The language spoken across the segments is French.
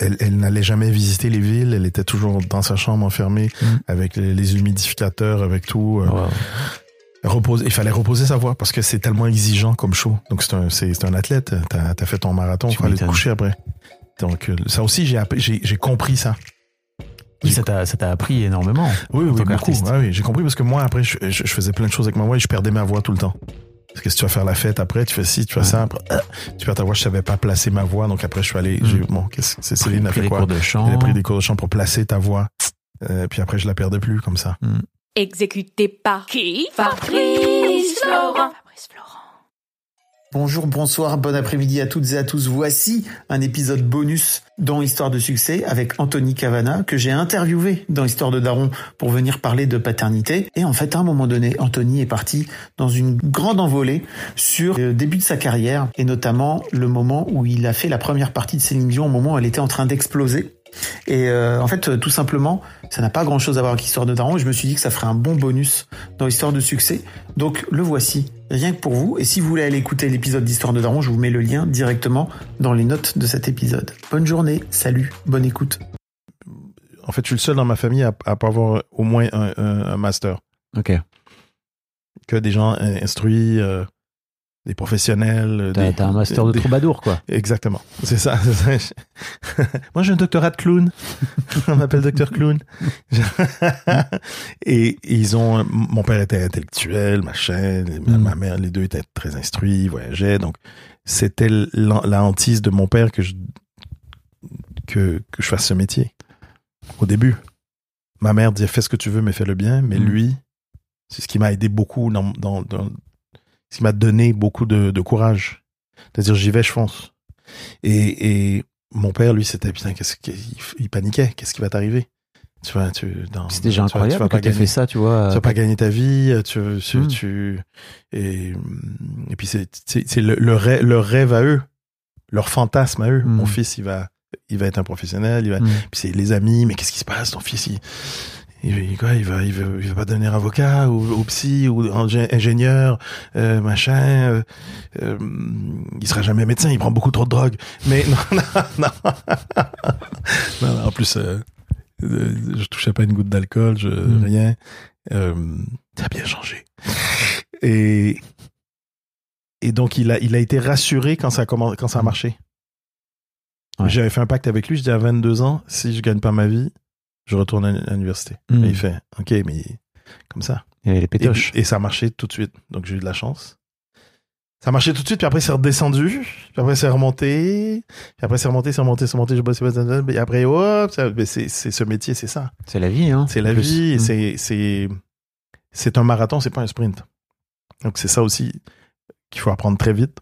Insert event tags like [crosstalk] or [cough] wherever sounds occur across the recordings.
Elle, elle n'allait jamais visiter les villes, elle était toujours dans sa chambre enfermée avec les, les humidificateurs, avec tout. euh, repose, il fallait reposer sa voix parce que c'est tellement exigeant comme show. Donc c'est un, c'est, un athlète. T'as, t'as fait ton marathon, il Tu faut aller te coucher après. Donc euh, ça aussi, j'ai, j'ai, j'ai compris ça. Oui, ça t'a, ça t'a appris énormément. Oui, oui, beaucoup. Ouais, oui, j'ai compris parce que moi, après, je, je- je faisais plein de choses avec ma voix et je perdais ma voix tout le temps. Parce que si tu vas faire la fête après, tu fais ci, tu fais ça, après, euh, tu perds ta voix, je savais pas placer ma voix, donc après je suis allé, j'ai, bon, qu'est-ce que c'est Céline a Pris fait des quoi? cours de chant. Elle a pris des cours de chant pour placer ta voix. Euh, puis après, je la perdais plus comme ça. Exécuté par qui? Fabrice Florent. Fabrice Florent. Bonjour, bonsoir, bon après-midi à toutes et à tous. Voici un épisode bonus dans Histoire de succès avec Anthony Cavana que j'ai interviewé dans Histoire de Daron pour venir parler de paternité. Et en fait, à un moment donné, Anthony est parti dans une grande envolée sur le début de sa carrière et notamment le moment où il a fait la première partie de Céline Dion au moment où elle était en train d'exploser. Et euh, en fait, euh, tout simplement, ça n'a pas grand-chose à voir avec Histoire de Daron. Et je me suis dit que ça ferait un bon bonus dans Histoire de succès. Donc le voici, rien que pour vous. Et si vous voulez aller écouter l'épisode d'Histoire de Daron, je vous mets le lien directement dans les notes de cet épisode. Bonne journée, salut, bonne écoute. En fait, je suis le seul dans ma famille à, à pas avoir au moins un, un- un master. Ok. Que des gens instruits, euh, des professionnels. euh, T'as, des- t'as un master de des- troubadour, quoi. Exactement. C'est ça. c'est ça. [laughs] Moi, j'ai un doctorat de clown. [laughs] On m'appelle docteur clown. [laughs] et ils ont, mon père était intellectuel, machin. Ma, Mm. ma mère, les deux étaient très instruits, voyageaient. Donc, c'était la, la hantise de mon père que je, que, que je fasse ce métier. Au début. Ma mère disait, fais ce que tu veux, mais fais-le bien. Mais Mm. lui, c'est ce qui m'a aidé beaucoup dans, dans, dans- ce qui m'a donné beaucoup de, de courage. C'est-à-dire, j'y vais, je fonce. Et, et mon père, lui, c'était putain, qu'est-ce qu'il il paniquait. Qu'est-ce qui va t'arriver? Tu vas, tu, dans, C'est déjà tu vas- tu vas incroyable que t'aies fait ça, tu vois. tu vas pas gagner ta vie, tu, tu, Mm. tu- et, et puis c'est, c'est, c'est le, le, rêve, leur rêve à eux, leur fantasme à eux. Mm. Mon fils, il va, il va être un professionnel, il va, Mm. puis c'est les amis, mais qu'est-ce qui se passe, ton fils, il, il, quoi, il va, il va, il va pas devenir avocat ou, ou psy ou ingé- ingénieur, euh, machin. euh, euh, il sera jamais médecin, il prend beaucoup trop de drogue. Mais non, non, non. [laughs] Non, non, en plus, euh, euh, je touchais pas une goutte d'alcool, je, Mm. rien. Ça a bien changé. Et et donc il a il a été rassuré quand ça a commen- quand ça a marché. Ouais. J'avais fait un pacte avec lui, je dis à 22 ans, si je gagne pas ma vie, je retourne à l'université. Mm. Et il fait OK, mais comme ça. Il y avait les Et, pétoches. et ça a marché tout de suite. Donc j'ai eu de la chance. Ça a marché tout de suite, puis après c'est redescendu, puis après c'est remonté, puis après c'est remonté, c'est remonté, c'est remonté, je bosse, et après hop, c'est c'est ce métier, c'est ça. C'est la vie, hein. C'est la plus. vie, Mm. c'est c'est c'est un marathon, c'est pas un sprint. Donc c'est ça aussi qu'il faut apprendre très vite.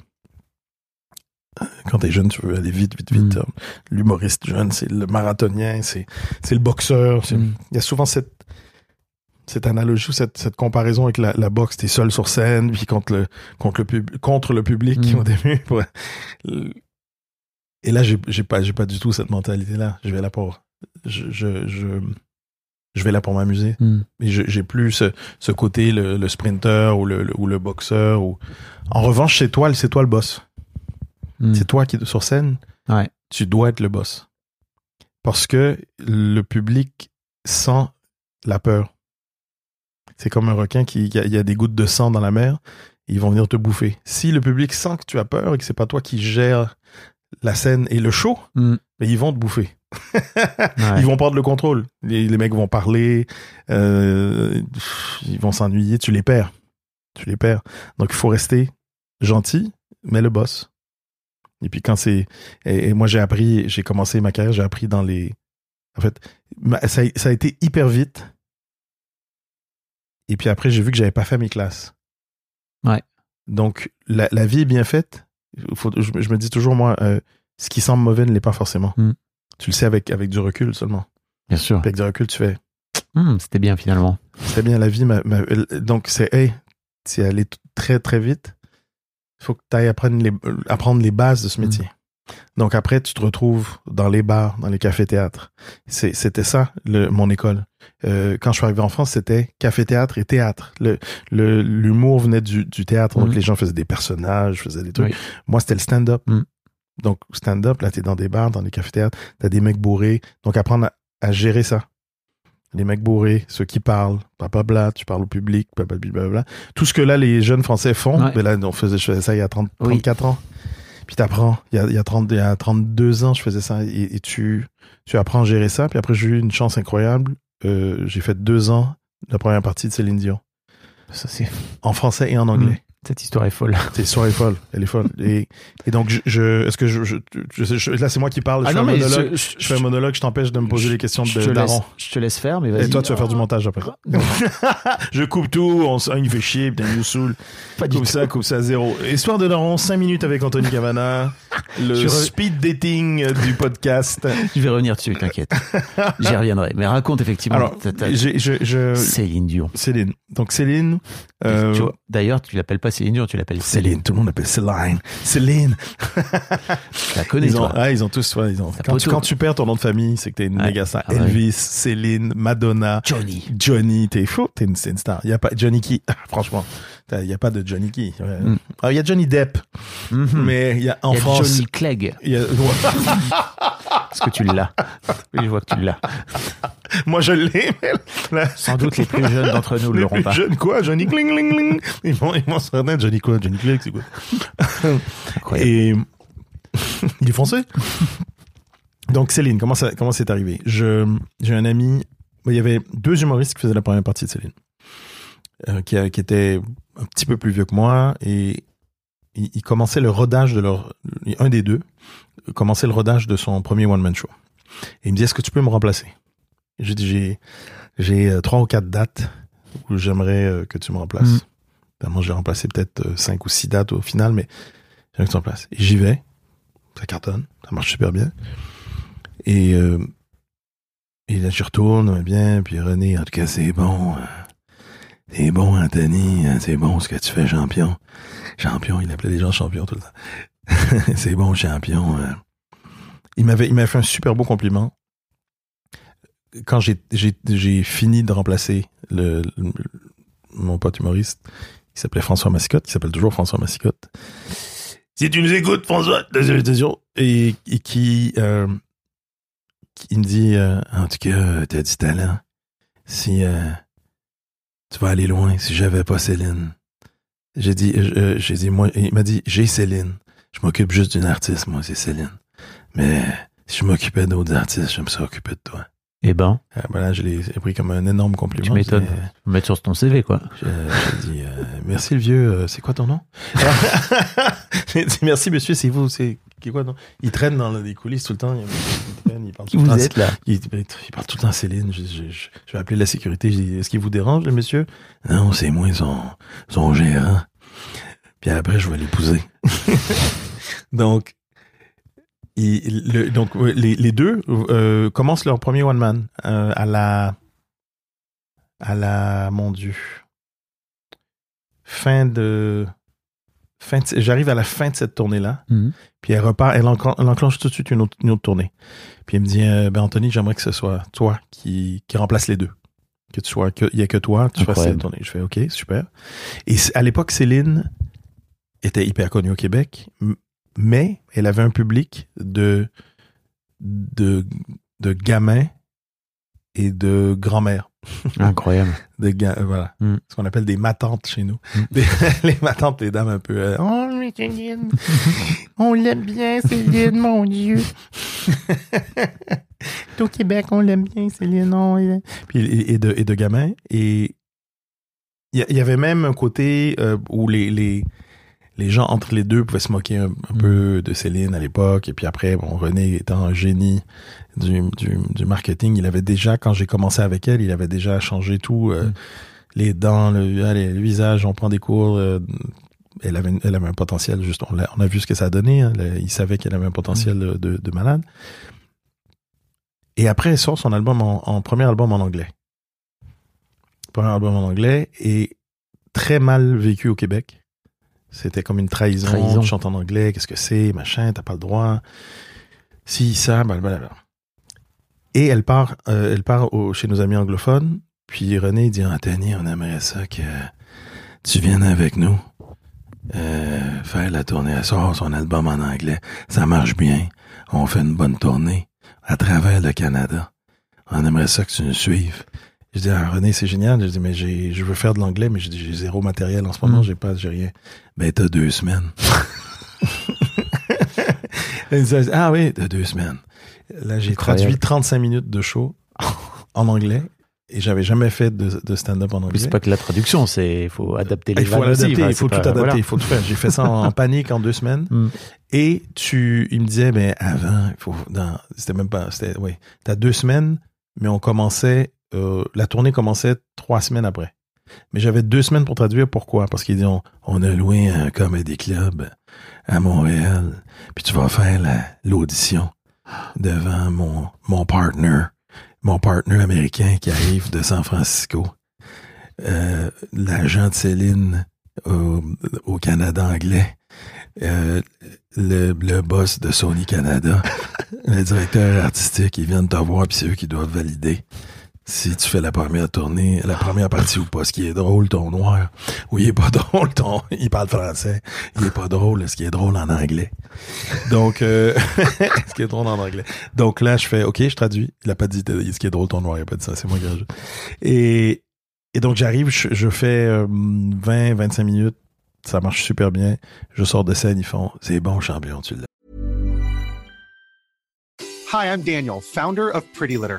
Quand t'es jeune, tu veux aller vite, vite, vite. Mm. L'humoriste jeune, c'est le marathonien, c'est le boxeur. Mm. Il y a souvent cette cette analogie ou cette, cette comparaison avec la, la boxe. T'es seul sur scène, puis contre le contre le pub- contre le public Mm. au début. [laughs] Ouais. Et là, j'ai pas pas du tout cette mentalité là. Je vais là pour je je je, je vais là pour m'amuser. Mm. Mais j'ai plus ce, ce côté, le, le sprinter ou le, le- ou le boxeur. Ou... En revanche, c'est toi, c'est toi le boss. Mm. C'est toi qui est sur scène. Ouais. Tu dois être le boss. Parce que le public sent la peur. C'est comme un requin qui a- il y a des gouttes de sang dans la mer, ils vont venir te bouffer. Si le public sent que tu as peur et que c'est pas toi qui gère la scène et le show, Mm. mais ils vont te bouffer. [laughs] Ouais. Ils vont prendre le contrôle. Les, les mecs vont parler, euh, ils vont s'ennuyer, tu les perds. Tu les perds. Donc il faut rester gentil, mais le boss. Et puis quand c'est... Et, et moi j'ai appris, j'ai commencé ma carrière, j'ai appris dans les... En fait, ma- ça, a- ça a été hyper vite. Et puis après, j'ai vu que j'avais pas fait mes classes. Ouais. Donc la, la vie est bien faite, faut- je, me- je me dis toujours, moi, euh, ce qui semble mauvais ne l'est pas forcément. Mm. Tu le sais avec, avec du recul seulement. Bien sûr. Avec du recul, tu fais, Hum, C'était bien finalement. c'est bien la vie. m'a- m'a- euh, donc, c'est, hey, c'est aller t- très, très vite. Il faut que tu ailles apprendre les, euh, apprendre les bases de ce Mm. métier. Donc, après, tu te retrouves dans les bars, dans les cafés-théâtres. C'était ça, le, mon école. Euh, quand je suis arrivé en France, c'était café-théâtre et théâtre. Le- le- L'humour venait du, du théâtre. Donc, Mm. les gens faisaient des personnages, faisaient des trucs. Oui. Moi, c'était le stand-up. Mm. Donc, stand-up, là, t'es dans des bars, dans des cafés-théâtres, t'as des mecs bourrés. Donc, apprendre à, à gérer ça. Les mecs bourrés, ceux qui parlent, blablabla, tu parles au public, blablabla. Tout ce que là, les jeunes Français font, Ouais. mais là, on faisait, je faisais ça il y a 30, Oui. 34 ans. Puis t'apprends. Il y a, il y, a 30 il y a 32 ans, je faisais ça. Et, et tu, tu apprends à gérer ça. Puis après, j'ai eu une chance incroyable. Euh, j'ai fait deux ans la première partie de Céline Dion. Ça. En français et en anglais. Cette histoire est folle. C'est soirée folle. Elle est folle. Et, et donc, je, je- est-ce que je, je, je- je- là, c'est moi qui parle. Je fais un monologue. je, Je fais un monologue, je t'empêche de me poser les questions de Daron. je te laisse faire, mais vas-y. Et toi, tu vas faire du montage après. [laughs] je coupe tout, on, il fait chier, putain, il nous saoule. Pas du Coupe ça, coupe ça à zéro. Histoire de Daron, 5 minutes avec Anthony Cavana. [laughs] Le re- speed dating du podcast. Je vais revenir dessus, t'inquiète. J'y reviendrai. Mais raconte effectivement. Alors, ta- ta- je, je, Céline Dion. Céline. Donc, Céline. euh, D'ailleurs, tu l'appelles pas Céline Dion, tu l'appelles Céline, tout le monde l'appelle Céline. Céline. [laughs] La connais, Ils ont, toi. ah, ils ont tous, ouais, ils ont. T'as Quand tu, tout. quand tu perds ton nom de famille, c'est que t'es une Ouais. méga star. Ah ouais. Elvis, Céline, Madonna, Johnny. Johnny, t'es fou, t'es une, c'est une star. Il y a pas Johnny ah, [laughs] franchement, il y a pas de Johnny Key. Ouais. Mm. Ah, Il y a Johnny Depp, Mhm. mais il y a en Il y a France. Johnny Clegg. il a- [laughs] Est-ce que tu l'as? Oui, je vois que tu l'as. [laughs] moi je l'ai, mais là, Sans doute les plus jeunes d'entre nous [laughs] ne l'auront pas. jeunes, quoi, Johnny Kling Ling Ling. Ils vont, ils vont se reconnaître, Johnny quoi, Johnny Clegg, c'est quoi? Incroyable. Et il est français? Donc Céline, comment ça, comment c'est arrivé? Je, j'ai un ami. Il y avait deux humoristes qui faisaient la première partie de Céline, euh, qui, qui étaient un petit peu plus vieux que moi et ils, ils commençaient le rodage de leur. Un des deux commençait le rodage de son premier one man show. Et il me dit Est-ce que tu peux me remplacer? J'ai dit J'ai j'ai euh, trois ou quatre dates où j'aimerais euh, que tu me remplaces. Mm. Finalement, j'ai remplacé peut-être euh, cinq ou six dates au final, mais j'aimerais que tu me remplaces. J'y vais ça cartonne, ça marche super bien. Et, euh, et là, je retourne, bien, puis René, en tout cas, c'est bon. C'est bon, Anthony, hein, c'est bon ce que tu fais, champion. Champion, il appelait les gens champions tout le temps. [laughs] c'est bon, champion. euh. Il m'avait, il m'avait fait un super beau compliment. Quand j'ai, j'ai, j'ai fini de remplacer le, le- mon pote humoriste, qui s'appelait François Massicotte, qui s'appelle toujours François Massicotte, si tu nous écoutes, François. Et, et qui, euh, qui me dit, euh, en tout cas, t'as du talent. Si euh, tu vas aller loin, si j'avais pas Céline. J'ai dit, euh, j'ai dit, moi, il m'a dit, j'ai Céline. Je m'occupe juste d'une artiste, moi, c'est Céline. Mais si je m'occupais d'autres artistes, j'aime ça occuper de toi. Eh ben, Euh, voilà, je l'ai pris comme un énorme compliment. Tu m'étonnes. Faut mettre sur ton CV, quoi. j'ai dit, euh, merci le vieux, euh, c'est quoi ton nom? J'ai [laughs] dit, merci monsieur, c'est vous, c'est qui quoi ton Il traîne dans les coulisses tout le temps. Il, il traîne, il parle Qui tout vous êtes, là il, il parle tout le temps à Céline. Je, je- je- je vais appeler la sécurité. Je dis, est-ce qu'il vous dérange, le monsieur? Non, c'est moi son, son gérant. Puis après, je vais l'épouser. [laughs] donc, le- donc les, les deux euh, commencent leur premier one man euh, à la à la mon dieu. Fin de fin j'arrive à la fin de cette tournée là Mhm. puis elle repart elle, enclen- elle enclenche tout de suite une autre, une autre tournée. Puis elle me dit euh, ben Anthony j'aimerais que ce soit toi qui, qui remplace les deux. Que tu sois que il y a que toi tu fasses cette tournée. Je fais ok super. Et à l'époque Céline était hyper connue au Québec mais elle avait un public de de de gamins et de grand-mères. Incroyable. [laughs] de voilà. Mm. ce qu'on appelle des matantes chez nous. Mm. Des- [laughs] les matantes les dames un peu euh, oh mais Céline [laughs] on l'aime bien Céline mon dieu. Au Québec on l'aime bien Céline non, il- puis et, et de et de gamins. Et il y, a- il y avait même un côté euh, où les, les les gens entre les deux pouvaient se moquer un, un Mm. peu de Céline à l'époque et puis après bon René étant un génie du, du, du marketing il avait déjà quand j'ai commencé avec elle il avait déjà changé tout euh, Mm. les dents le, allez, le visage on prend des cours euh, elle avait, elle avait un potentiel, juste, on a, on a vu ce que ça a donné. Hein, Le- il savait qu'elle avait un potentiel Mm. de, de malade. Et après, elle sort son album en, en premier album en anglais. Premier album en anglais et très mal vécu au Québec. C'était comme une trahison. Trahison. Tu chantes en anglais, qu'est-ce que c'est, machin, t'as pas le droit. Si, ça, blablabla. Et elle part, euh, elle part au- chez nos amis anglophones. Puis René dit, Anthony, on aimerait ça que tu viennes avec nous. Euh, faire la tournée. Elle sort son album en anglais. Ça marche bien. On fait une bonne tournée à travers le Canada. On aimerait ça que tu nous suives. Je dis, ah, René, c'est génial. Je dis, mais j'ai, je veux faire de l'anglais, mais j'ai zéro matériel en ce moment. Mm. J'ai pas, j'ai rien. Ben, t'as deux semaines. [laughs] Dit, ah oui, t'as deux semaines. Là, j'ai traduit 35 minutes de show en anglais et j'avais jamais fait de, de stand-up en Mais anglais. c'est pas que la traduction, c'est il faut adapter les Il faut adapter, il faut tout pas- adapter, voilà. il faut tout faire. J'ai fait ça en, en [laughs] panique en deux semaines. Mm. Et tu, il me disait, mais avant, il faut, c'était même pas, c'était, oui, t'as deux semaines, mais on commençait, euh, la tournée commençait trois semaines après. Mais j'avais deux semaines pour traduire. Pourquoi? Parce qu'ils disent, on, on a loué un comedy club à Montréal, puis tu vas faire la, l'audition devant mon, mon partner, mon partner américain qui arrive de San Francisco. Euh, l'agent de Céline au, au Canada anglais, euh, le, le boss de Sony Canada, [laughs] le directeur artistique, ils viennent te voir, puis c'est eux qui doivent valider si tu fais la première tournée, la première partie ou pas. Ce qui est drôle, ton noir, ou il est pas [laughs] drôle, ton, il parle français, il est pas drôle, ce qui est drôle en anglais. Donc, euh, [laughs] ce qui est drôle en anglais. Donc là, je fais, OK, je traduis. Il a pas dit euh, ce qui est drôle, ton noir, il a pas dit ça, c'est moi qui rajoute. Et, et donc, j'arrive, je, fais euh, 20, 25 minutes, ça marche super bien. Je sors de scène, ils font, c'est bon, champion, tu l'as. Hi, I'm Daniel, founder of Pretty Litter.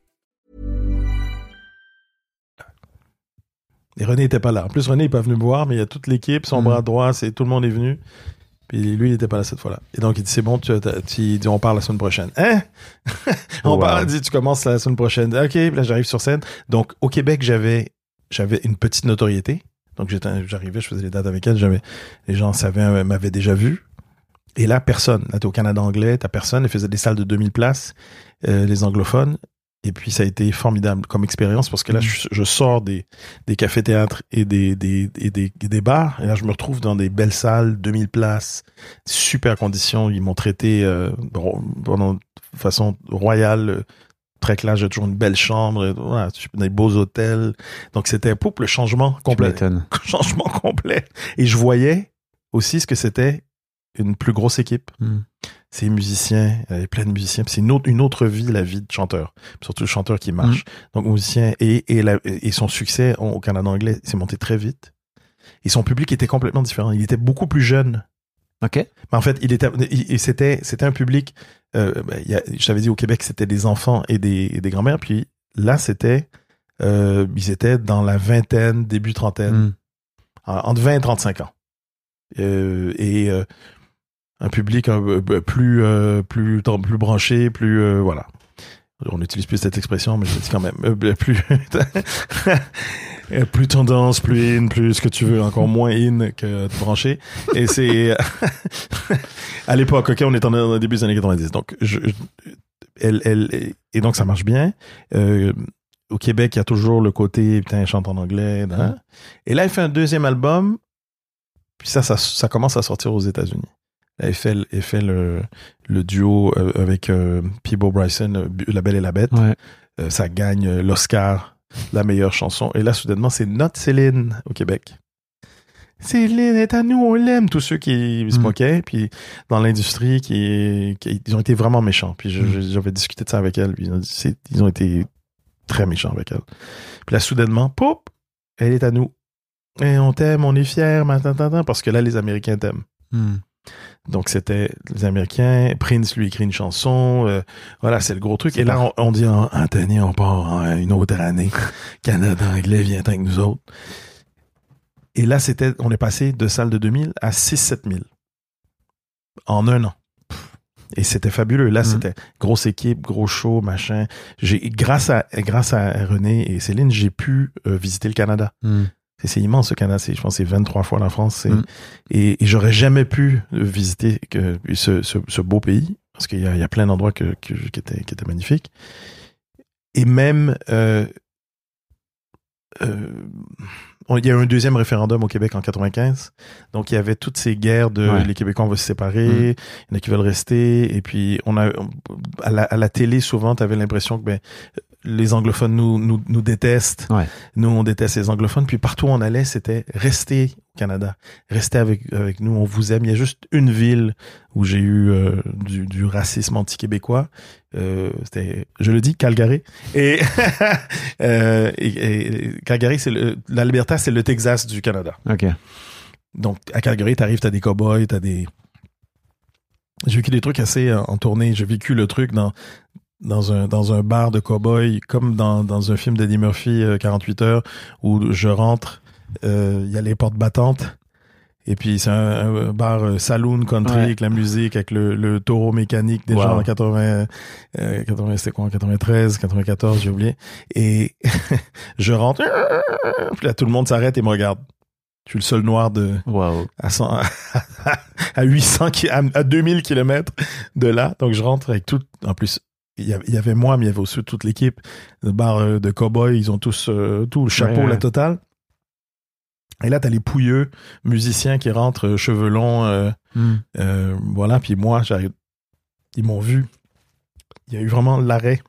Et René était pas là. En plus, René n'est pas venu me voir, mais il y a toute l'équipe, son Mm. bras droit, c'est tout le monde est venu. Puis lui, il était pas là cette fois-là. Et donc, il dit, c'est bon, tu, tu- on parle la semaine prochaine. Hein? [laughs] on Wow. parle, il dit, tu commences la semaine prochaine. OK, là, j'arrive sur scène. Donc, au Québec, j'avais, j'avais une petite notoriété. Donc, j'étais, j'arrivais, je faisais les dates avec elle, j'avais, les gens savaient, euh, m'avaient déjà vu. Et là, personne. Là, t'es au Canada anglais, t'as personne. Elle faisait des salles de 2000 places, euh, les anglophones. Et puis, ça a été formidable comme expérience parce que là, je, je sors des, des cafés-théâtres et des, des, et des, et des bars. Et là, je me retrouve dans des belles salles, 2000 places, super conditions. Ils m'ont traité euh, pendant, de façon royale, très classe. J'ai toujours une belle chambre, et voilà, des beaux hôtels. Donc, c'était poup, le changement complet. [laughs] changement complet. Et je voyais aussi ce que c'était une plus grosse équipe. Mm. Ces musiciens, il y avait plein de musiciens. C'est une autre, une autre vie, la vie de chanteur. Surtout le chanteur qui marche. Donc musicien et, et, la- et son succès au Canada anglais s'est monté très vite. Et son public était complètement différent. Il était beaucoup plus jeune. Ok. Mais en fait, il était, il- il- c'était, c'était un public. Euh, ben, il y a- je t'avais dit au Québec, c'était des enfants et des, et des grands-mères. Puis là, c'était, euh, ils étaient dans la vingtaine, début trentaine Mm. en- entre 20 et 35 ans. Euh, et euh, un public un peu plus, euh, plus, plus branché, plus... euh, voilà. On n'utilise plus cette expression, mais je dis quand même. Euh, plus, euh, [laughs] plus tendance, plus in, plus ce que tu veux, encore moins in que branché. Et c'est... [laughs] à l'époque, OK, on est en, au début des années 90. Donc, je, je- elle, elle, et donc, ça marche bien. Euh, au Québec, il y a toujours le côté, putain, elle chante en anglais. hein. Et là, elle fait un deuxième album. Puis ça, ça, ça commence à sortir aux États-Unis. Elle fait, le, duo euh, avec euh, Peebo Bryson, euh, La Belle et la Bête. Ouais. Euh, ça gagne l'Oscar, la meilleure chanson. Et là, soudainement, c'est notre Céline au Québec. Céline est à nous, on l'aime. Tous ceux qui se Mm. moquaient, puis dans l'industrie, qui, qui- ils ont été vraiment méchants. Puis Mm. j'avais discuté de ça avec elle. Puis ils, ont ils été très méchants avec elle. Puis là, soudainement, pop, elle est à nous. Et on t'aime, on est fiers, parce que là, les Américains t'aiment. Mm. Donc c'était les Américains. Prince lui écrit une chanson. euh, voilà, c'est le gros truc. Et là, on, on dit ah, Anthony, on part en une autre année. [laughs] Canada anglais vient avec nous autres. Et là, c'était, on est passé de salle de 2000 à 6-7 000 en un an. Et c'était fabuleux. Là, Mhm. c'était grosse équipe, gros show, machin. J'ai, grâce à, grâce à René et Céline, j'ai pu euh, visiter le Canada. Hmm. C'est, immense le Canada. C'est, je pense, c'est 23 fois la France. Mm. Et, et j'aurais jamais pu visiter que, ce, ce, ce beau pays parce qu'il y a, il y a plein d'endroits que, que- qui, étaient, qui étaient magnifiques. Et même, euh, euh, il y a eu un deuxième référendum au Québec en 95. Donc, il y avait toutes ces guerres de Ouais. les Québécois, on va se séparer, il y en a qui veulent rester. Et puis, on a, à, la, à la télé, souvent, tu avais l'impression que ben, les anglophones nous, nous, nous détestent. Ouais. Nous, on déteste les anglophones. Puis partout où on allait, c'était rester au Canada. Rester avec, avec nous. On vous aime. Il y a juste une ville où j'ai eu euh, du, du racisme anti-québécois. Euh, c'était, je le dis, Calgary. Et, [laughs] euh, et, et Calgary, c'est l'Alberta, c'est le Texas du Canada. Ok. Donc, à Calgary, t'arrives, t'as des cowboys, t'as des... J'ai vécu des trucs assez euh, en tournée. J'ai vécu le truc dans, dans, un, dans un bar de cowboys, comme dans, dans un film d'Eddie Murphy, euh, 48 heures, où je rentre, euh, il y a les portes battantes, et puis c'est un, un bar euh, saloon country Ouais. avec la musique, avec le, le taureau mécanique des Wow. en 80, euh, 80 c'était quoi, en 93, 94, j'ai oublié. Et [laughs] je rentre, puis là tout le monde s'arrête et me regarde. Je suis le seul noir de, à, 100, [laughs] à 800, ki- à, à 2000 kilomètres de là. Donc, je rentre avec tout. En plus, il y avait, moi, mais il y avait aussi toute l'équipe. Le bar euh, de cowboys, ils ont tous euh, tout le chapeau, Ouais, la totale. Et là, t'as les pouilleux musiciens qui rentrent, euh, cheveux longs, euh, Hmm. euh, voilà. Puis moi. Ils m'ont vu. Il y a eu vraiment l'arrêt.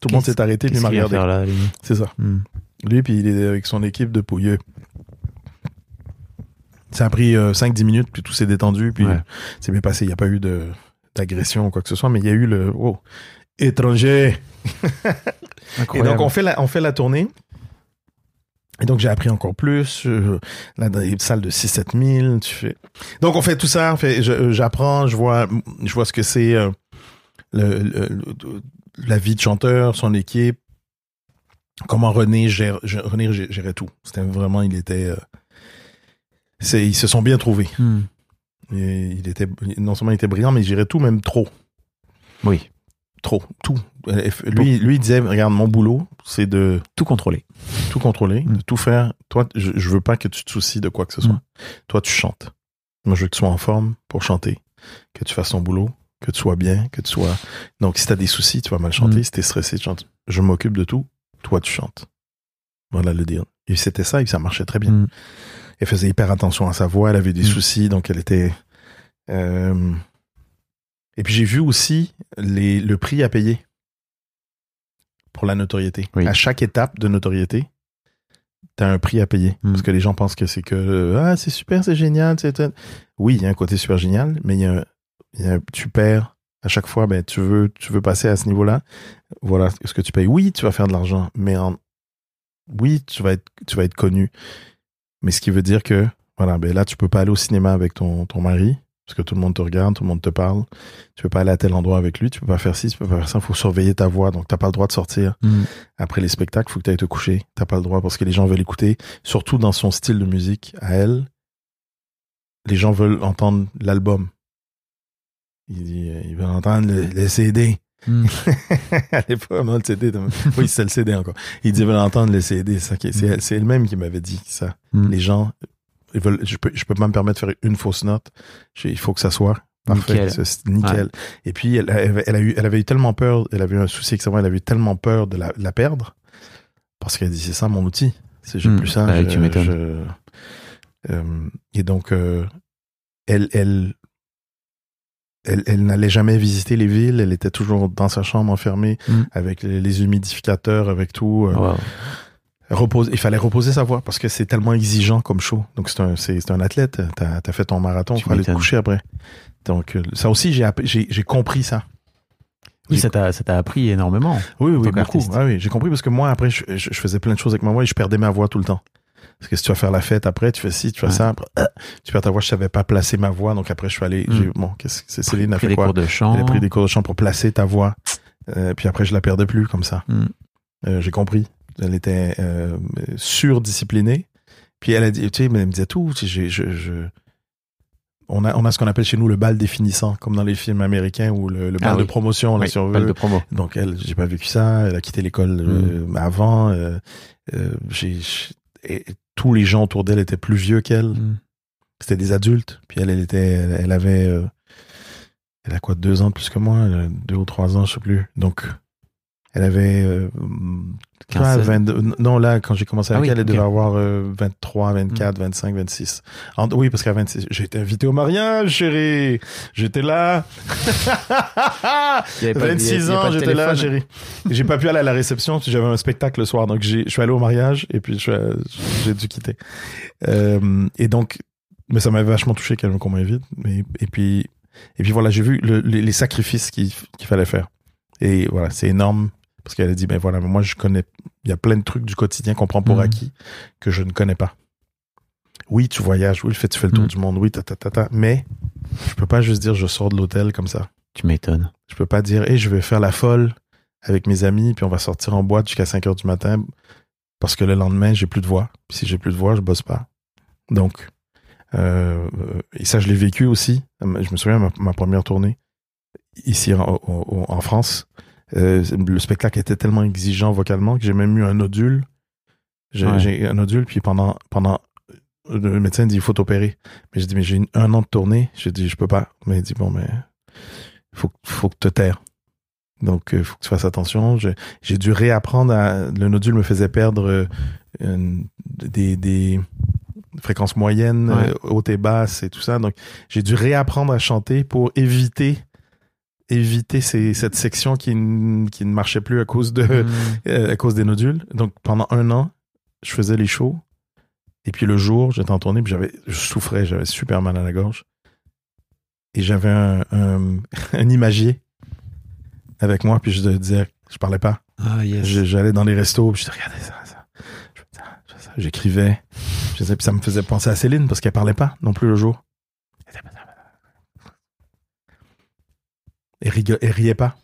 Tout le monde s'est arrêté puis m'a regardé. C'est ça. Hmm. Lui, puis il est avec son équipe de pouilleux. Ça a pris 5-10 minutes, puis tout s'est détendu, puis Ouais. c'est bien passé. Il n'y a pas eu de d'agression ou quoi que ce soit, mais il y a eu le oh, étranger. [laughs] Et donc, on fait la, on fait la tournée. Et donc, j'ai appris encore plus. euh, là, dans les salles de 6-7 000, tu fais... Donc, on fait tout ça. fait- je- J'apprends, je vois, je vois ce que c'est euh, le, le- le- la vie de chanteur, son équipe, comment René gère, René gé- gérait tout. C'était vraiment, il était... euh, c'est, ils se sont bien trouvés. Hmm. Et il était, non seulement il était brillant, mais il gérait tout, même trop. Oui. Trop. Tout. Lui, lui, il disait, regarde, mon boulot, c'est de Tout contrôler. tout contrôler, Mm. de tout faire. Toi, je, je veux pas que tu te soucies de quoi que ce soit. Mm. Toi, tu chantes. Moi, je veux que tu sois en forme pour chanter, que tu fasses ton boulot, que tu sois bien, que tu sois. Donc, si t'as des soucis, tu vas mal chanter. Mm. Si t'es stressé, tu chantes. Je m'occupe de tout. Toi, tu chantes. Voilà le deal. Et c'était ça, et ça marchait très bien. Elle faisait hyper attention à sa voix, elle avait des Mm. soucis, donc elle était. euh, Et puis j'ai vu aussi les, le prix à payer pour la notoriété. Oui. À chaque étape de notoriété, t'as un prix à payer. Mm. Parce que les gens pensent que c'est que euh, ah c'est super, c'est génial, c'est oui, il y a un côté super génial, mais il y a, y a tu perds à chaque fois. Ben tu veux tu veux passer à ce niveau-là. Voilà ce que tu payes. Oui, tu vas faire de l'argent, mais en oui, tu vas être tu vas être connu. Mais ce qui veut dire que voilà, ben là tu peux pas aller au cinéma avec ton ton mari parce que tout le monde te regarde, tout le monde te parle. Tu peux pas aller à tel endroit avec lui, tu peux pas faire ci, tu peux pas faire ça. Il faut surveiller ta voix, donc t'as pas le droit de sortir Hmm. après les spectacles, faut que tu ailles te coucher. T'as pas le droit parce que les gens veulent écouter, surtout dans son style de musique à elle. Les gens veulent entendre l'album. Il dit, ils veulent entendre le, le CD. Hmm. à l'époque, non, le CD. Oui, c'est le CD encore. Il dit, ils veulent entendre le CD. C'est elle-même qui m'avait dit ça. Hmm. Les gens, ils veulent, je peux, je peux pas me permettre de faire une fausse note. Il faut que ça soit parfait. Nickel. Nickel. Et puis, elle, elle a eu, elle avait eu tellement peur, elle avait eu un souci avec elle avait eu tellement peur de la, de la perdre. Parce qu'elle dit, c'est ça mon outil. C'est j'ai Hmm. plus ça. Bah, je- tu je- euh, et donc, euh, elle, elle, elle, elle n'allait jamais visiter les villes. Elle était toujours dans sa chambre enfermée Hmm. avec les, les humidificateurs, avec tout. euh, Wow. repose, il fallait reposer sa voix parce que c'est tellement exigeant comme show. Donc c'est un, c'est, c'est un athlète. T'as, t'as fait ton marathon, il Tu faut aller te coucher après. Donc euh, ça aussi, j'ai, j'ai, j'ai compris ça. Oui, ça t'a, ça t'a appris énormément. Oui, oui, beaucoup. Ah oui, j'ai compris parce que moi après, je, je, je faisais plein de choses avec ma voix et je perdais ma voix tout le temps. Parce que si tu vas faire la fête après, tu fais ci, tu fais Ouais. ça, après, euh, tu perds ta voix, je savais pas placer ma voix, donc après je suis allé, Mm. bon, qu'est-ce Céline a pris fait des quoi? cours de chant. Elle a pris des cours de chant pour placer ta voix. Euh, puis après, je la perdais plus comme ça. Mm. Euh, j'ai compris. Elle était euh, surdisciplinée. Puis elle a dit, tu sais, mais elle me disait tout. je, je- On a, on a ce qu'on appelle chez nous le bal définissant, comme dans les films américains ou le, le bal Ah de oui. promotion, là, Oui, si on balle veut. de promo. Donc elle, j'ai pas vécu ça. Elle a quitté l'école euh, avant. j'ai- et tous les gens autour d'elle étaient plus vieux qu'elle. Mm. C'était des adultes. Puis elle, elle était, elle, elle avait, euh, elle a quoi, deux ans de plus que moi, euh, deux ou trois ans, je sais plus. Donc, elle avait, euh, quoi, 15, 22 non, là, quand j'ai commencé Ah avec oui, elle, elle devait avoir euh, 23, 24, 25, 26. En- oui, parce qu'à 26, j'ai été invité au mariage, chérie. J'étais là. [laughs] Il y avait pas de- 26 il y a ans, j'étais là, chérie. J'ai pas pu aller à la réception, j'avais un spectacle le soir, donc je suis allé au mariage et puis j'ai dû quitter. Euh, et donc, mais ça m'avait vachement touché qu'elle me qu'on m'invite. Et puis et puis voilà, j'ai vu le- les, les sacrifices qu'il qu'il fallait faire. Et voilà, c'est énorme parce qu'elle a dit ben voilà, mais moi je connais, il y a plein de trucs du quotidien qu'on prend pour Mhm. acquis que je ne connais pas. Oui, tu voyages, oui, tu fais, tu fais le tour Mhm. du monde, oui, ta, ta, ta, ta, mais je peux pas juste dire je sors de l'hôtel comme ça. Tu m'étonnes. Je peux pas dire, hey, je vais faire la folle avec mes amis, puis on va sortir en boîte jusqu'à 5 heures du matin parce que le lendemain, j'ai plus de voix. Puis si j'ai plus de voix, je bosse pas. Donc, euh, et ça, je l'ai vécu aussi. Je me souviens, ma, ma première tournée, ici en France, euh, le spectacle était tellement exigeant vocalement que j'ai même eu un nodule. J'ai Ouais. un nodule, puis pendant, pendant, le médecin dit, il faut t'opérer. Mais j'ai dit, mais j'ai un an de tournée. J'ai dit, je peux pas. Mais il dit, bon, mais faut, faut que te taire. Donc, il faut que tu fasses attention. J'ai dû réapprendre à. Le nodule me faisait perdre euh, des, des fréquences moyennes, Ouais. euh, hautes et basses et tout ça. Donc, j'ai dû réapprendre à chanter pour éviter éviter ces, cette section qui, qui ne marchait plus à cause de Mm. euh, à cause des nodules. Donc pendant un an, je faisais les shows. Et puis le jour, j'étais en tournée, puis j'avais, je souffrais, j'avais super mal à la gorge. Et j'avais un, un, [laughs] un imagier avec moi, puis je disais, je parlais pas. Ah, yes. J'allais dans les restos, puis je disais, regardez ça, ça. J'écrivais. Puis ça me faisait penser à Céline, parce qu'elle parlait pas non plus le jour. Elle riait pas.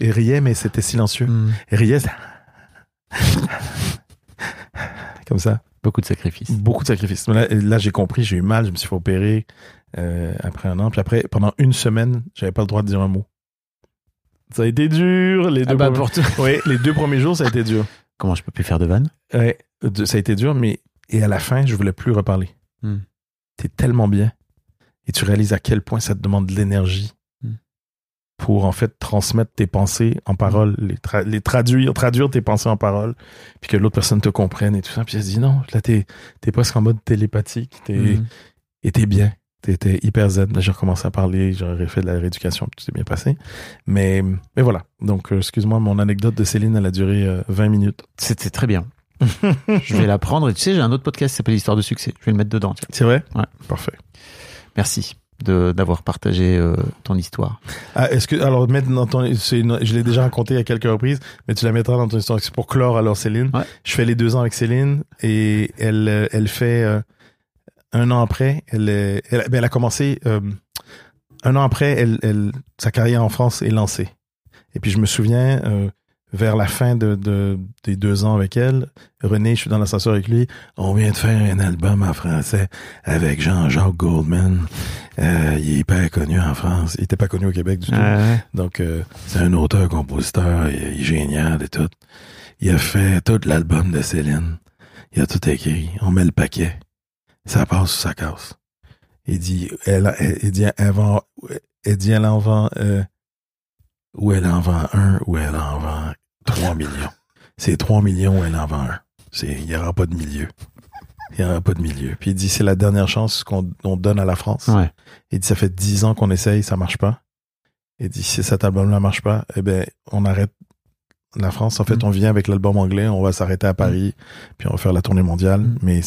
Elle riait, mais c'était silencieux. Mm. Elle riait, comme ça. Beaucoup de sacrifices. Beaucoup de sacrifices. Là, là, j'ai compris, j'ai eu mal, je me suis fait opérer euh, après un an. Puis après, pendant une semaine, j'avais pas le droit de dire un mot. Ça a été dur. Les deux, Ah bah, premiers... pour [laughs] les deux premiers jours, ça a été dur. Comment je peux plus faire de vannes? Ouais, ça a été dur, mais et à la fin, je voulais plus reparler. Hmm. T'es tellement bien et tu réalises à quel point ça te demande de l'énergie Hmm. Pour en fait transmettre tes pensées en paroles, les, tra- les traduire, traduire tes pensées en paroles, puis que l'autre personne te comprenne et tout ça. Puis elle se dit non, là t'es es presque en mode télépathique, t'es Mm. et t'es bien. T'étais hyper zen. Là, j'ai recommencé à parler, j'aurais fait de la rééducation, puis tout s'est bien passé. Mais, mais voilà. Donc, euh, excuse-moi, mon anecdote de Céline, elle a duré euh, 20 minutes. C'était très bien. [laughs] je vais la prendre. Et tu sais, j'ai un autre podcast qui s'appelle Histoire de succès. Je vais le mettre dedans. C'est vrai? Ouais. Parfait. Merci d'avoir partagé euh, ton histoire. Ah, est-ce que, alors, mettre dans ton, c'est une- je l'ai déjà raconté à quelques reprises, mais tu la mettras dans ton histoire. C'est pour clore alors Céline. Ouais. Je fais les deux ans avec Céline et elle, euh, elle fait, euh, un an après, elle, est- elle, ben, elle a commencé, euh, un an après, elle, elle, sa carrière en France est lancée. Et puis je me souviens, euh, vers la fin de, de- des deux ans avec elle, René, je suis dans l'ascenseur avec lui, on vient de faire un album en français avec Jean-Jacques Goldman. Euh, il est hyper connu en France. Il était pas connu au Québec du tout. Donc, euh, c'est un auteur, compositeur, il, est génial et tout. Il a fait tout l'album de Céline. Il a tout écrit. On met le paquet. Ça passe ou ça casse. Il dit, elle, elle, il dit, elle, vend, elle dit, elle en vend, euh, ou elle en vend un, ou elle en vend trois millions. C'est trois millions, elle en vend un. C'est, il y aura pas de milieu. Il y aura pas de milieu. Puis il dit, c'est la dernière chance qu'on on donne à la France. Ouais. Il dit, ça fait dix ans qu'on essaye, ça marche pas. Il dit, si cet album-là marche pas, eh ben, on arrête la France. En fait, Mm. on vient avec l'album anglais, on va s'arrêter à Paris, puis on va faire la tournée mondiale. Mm. Mais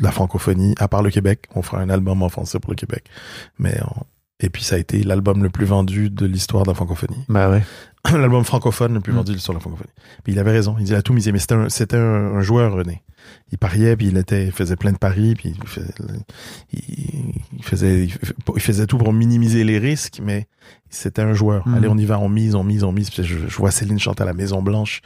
la francophonie, à part le Québec, on fera un album en français pour le Québec. Mais on- et puis ça a été l'album le plus vendu de l'histoire de la francophonie. Bah ouais. [clears throat] l'album francophone le plus Mm. vendu sur la francophonie. Puis il avait raison, il a tout misé, mais c'était un, c'était un, un joueur, René. Il pariait, puis il était, il faisait plein de paris, puis il faisait, il, faisait, il faisait tout pour minimiser les risques, mais c'était un joueur. Mm. Allez, on y va, on mise, on mise, on mise. Puis je, je vois Céline chanter à la Maison Blanche.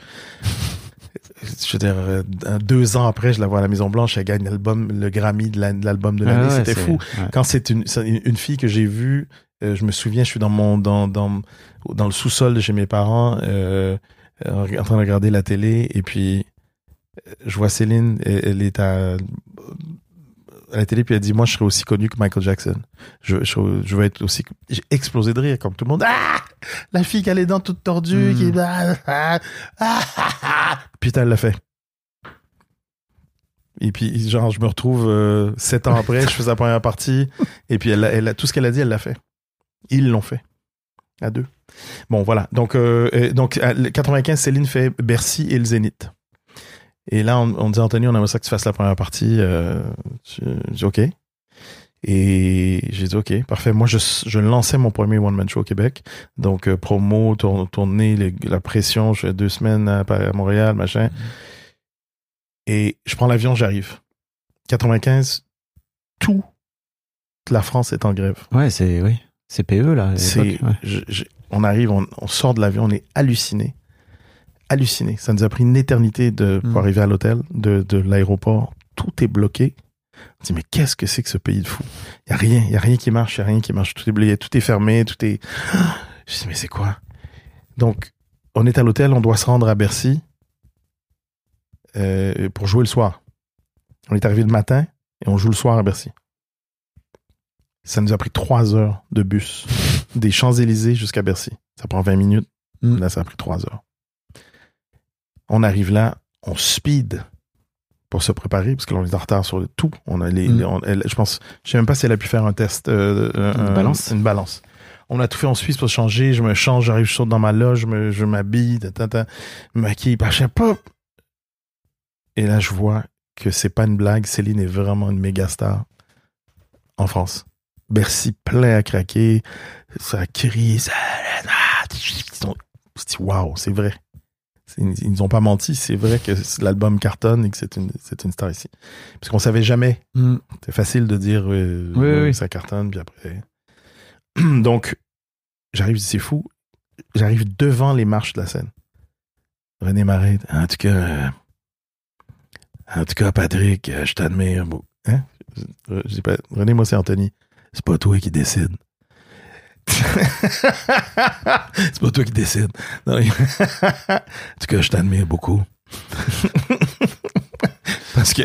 Je veux dire, euh, deux ans après, je la vois à la Maison Blanche, elle gagne l'album, le Grammy de la- de l'album de l'année. Ah ouais, C'était fou ouais. quand c'est une, une fille que j'ai vue, euh, je me souviens, je suis dans mon dans dans dans le sous-sol de chez mes parents, euh, en train de regarder la télé, et puis je vois Céline, elle, elle est à, à la télé, puis elle dit moi je serai aussi connu que Michael Jackson. Je je, je veux être aussi. J'ai explosé de rire comme tout le monde. Ah la fille qui a les dents toutes tordues, Mm. qui ah, ah, ah, ah. Putain, elle l'a fait. Et puis, genre, je me retrouve euh, sept ans après, je faisais la première partie, et puis elle, elle tout ce qu'elle a dit, elle l'a fait. Ils l'ont fait. À deux. Bon, voilà. Donc, euh, donc à le 95, Céline fait Bercy et le Zénith. Et là, on, on dit, Anthony, on aimerait ça que tu fasses la première partie. Euh, tu- j'ai dit, OK. Et j'ai dit, OK, parfait. Moi, je, je lançais mon premier one-man show au Québec. Donc, euh, promo, tour- tournée, les- la pression, je fais deux semaines à, à Montréal, machin. Et je prends l'avion, j'arrive. 95, toute la France est en grève. Ouais, c'est oui. C'est PE là. ouais. je- je- on arrive, on, on sort de l'avion, on est halluciné. Halluciné. Ça nous a pris une éternité de, pour Mm. arriver à l'hôtel, de, de l'aéroport. Tout est bloqué. On dit, mais qu'est-ce que c'est que ce pays de fou? Il y a rien, il y a rien qui marche, il y a rien qui marche. Tout est bloqué, tout est fermé, tout est... [gasps] Je dis, mais c'est quoi? Donc, on est à l'hôtel, on doit se rendre à Bercy euh, pour jouer le soir. On est arrivé le matin et on joue le soir à Bercy. Ça nous a pris trois heures de bus [laughs] des Champs-Élysées jusqu'à Bercy. Ça prend 20 minutes. Mm. Là, ça a pris trois heures. On arrive là, on speed pour se préparer, parce que là, on est en retard sur tout. On a les, Mm. on- elle- je pense, je sais même pas si elle a pu faire un test, euh, Une un- balance. Une balance. On a tout fait en Suisse pour se changer. Je me change, j'arrive, je saute dans ma loge, je je m'habille, ta, ta, ta, me maquille, pas, je sais pas. Et là, je vois que c'est pas une blague. Céline est vraiment une méga star en France. Bercy plein à craquer. Ça crie. Ça... Waouh, c'est vrai. Ils nous ont pas menti. C'est vrai que l'album cartonne et que c'est une, c'est une star ici. Parce qu'on savait jamais. Mm. C'est facile de dire euh, Oui, euh, oui. ça cartonne, puis après. [clears throat] Donc, j'arrive, c'est fou. J'arrive devant les marches de la scène. René m'arrête. En tout cas, euh, en tout cas, Patrick, je t'admire. Hein? Je- je dis pas, René, moi, c'est Anthony. C'est pas toi qui décide. [laughs] c'est pas toi qui décide. [laughs] En tout cas, je t'admire beaucoup. [laughs] Parce que.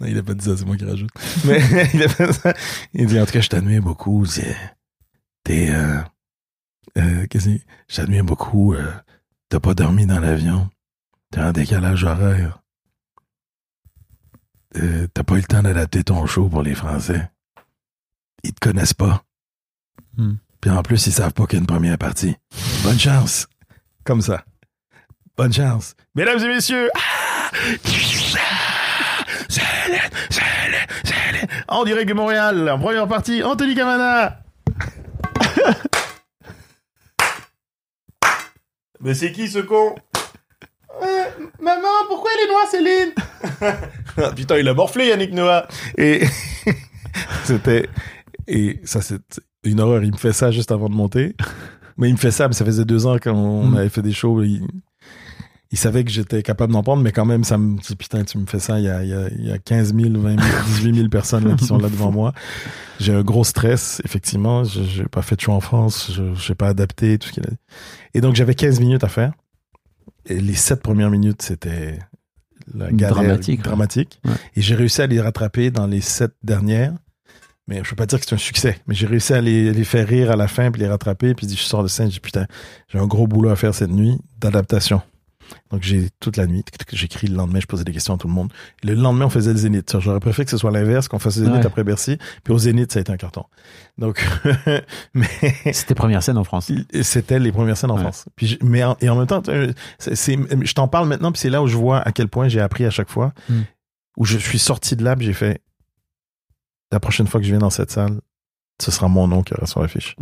non, il a pas dit ça, c'est moi qui rajoute. Mais il a fait ça. Il dit, en tout cas, je t'admire beaucoup. T'es. Euh, euh, qu'est-ce que? Je t'admire beaucoup. euh, T'as pas dormi dans l'avion. T'es en décalage horaire. T'as pas eu le temps d'adapter ton show pour les Français. Ils te connaissent pas. Hmm. Puis en plus, ils savent pas qu'il y a une première partie. Bonne chance. Comme ça. Bonne chance. Mesdames et messieurs. Ah! Céline, Céline, Céline. En direct de Montréal, en première partie, Anthony Cavana. [laughs] Mais c'est qui ce con? Euh, Maman, pourquoi elle est noire, Céline? [laughs] Ah, Putain, il a morflé, Yannick Noah. Et [laughs] c'était et ça c'est une horreur. Il me fait ça juste avant de monter. [laughs] Mais il me fait ça, mais ça faisait deux ans quand on Mm. avait fait des shows. Il, il savait que j'étais capable d'en prendre, mais quand même, ça me dit, putain, tu me fais ça, il y a, il y a, il y a 15 000, 20 000, 18 000 personnes là, qui sont là devant moi. J'ai un gros stress, effectivement. Je n'ai pas fait de show en France, je n'ai pas adapté, tout ce qu'il a Et donc, j'avais 15 minutes à faire. Et les sept premières minutes, c'était la galère Dramatique, dramatique. Ouais. Et j'ai réussi à les rattraper dans les sept dernières. Mais je peux pas dire que c'est un succès. Mais j'ai réussi à les, les faire rire à la fin, puis les rattraper. Puis je sors de scène, je dis putain, j'ai un gros boulot à faire cette nuit d'adaptation. Donc j'ai toute la nuit, j'écris le lendemain, je posais des questions à tout le monde. Le lendemain, on faisait le Zénith. J'aurais préféré que ce soit l'inverse, qu'on fasse le Zénith Ouais. après Bercy. Puis au Zénith, ça a été un carton. Donc, [laughs] mais C'était première scène en France. c'était les premières scènes en Ouais. France. Puis je- mais en, et en même temps, euh, c'est, c'est- je t'en parle maintenant, puis c'est là où je vois à quel point j'ai appris à chaque fois. Mm. Où je suis sorti de là, puis j'ai fait la prochaine fois que je viens dans cette salle, ce sera mon nom qui aura sur l'affiche.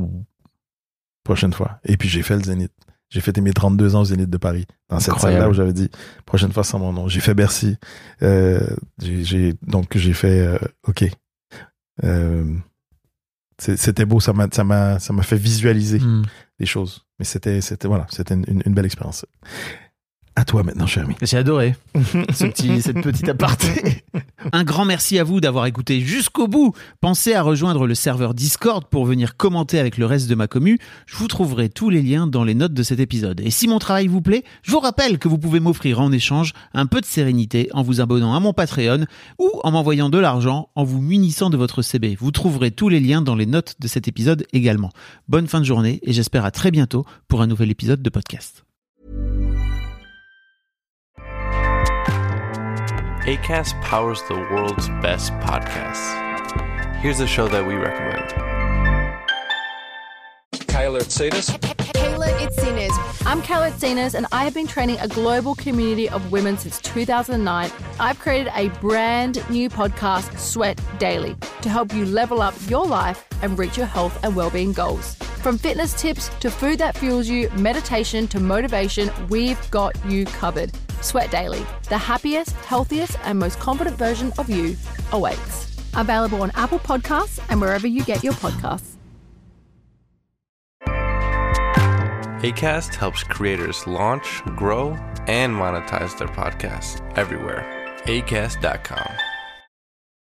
prochaine fois. Et puis j'ai fait le Zénith. J'ai fêté mes 32 ans au Zénith de Paris. Dans cette salle-là où j'avais dit, prochaine fois sans mon nom. J'ai fait Bercy. Euh, j'ai, j'ai- donc j'ai fait, euh, OK. Euh, c'est- c'était beau, ça m'a, ça m'a, ça m'a fait visualiser Hmm. les choses. Mais c'était, c'était, voilà, c'était une belle expérience. À toi maintenant, cher ami. J'ai adoré [laughs] ce petit, cette petite aparté. Un grand merci à vous d'avoir écouté jusqu'au bout. Pensez à rejoindre le serveur Discord pour venir commenter avec le reste de ma commu. Je vous trouverai tous les liens dans les notes de cet épisode. Et si mon travail vous plaît, je vous rappelle que vous pouvez m'offrir en échange un peu de sérénité en vous abonnant à mon Patreon ou en m'envoyant de l'argent en vous munissant de votre CB. Vous trouverez tous les liens dans les notes de cet épisode également. Bonne fin de journée et j'espère à très bientôt pour un nouvel épisode de podcast. ACAST powers the world's best podcasts. Here's a show that we recommend. Kayla Tsetas. Kayla Itzinas. I'm Kayla Itzinas, and I have been training a global community of women since 2009. I've created a brand new podcast, Sweat Daily, to help you level up your life and reach your health and well-being goals. From fitness tips to food that fuels you, meditation to motivation, we've got you covered. Sweat Daily, the happiest, healthiest, and most confident version of you awaits. Available on Apple Podcasts and wherever you get your podcasts. ACAST helps creators launch, grow, and monetize their podcasts everywhere. ACAST.com.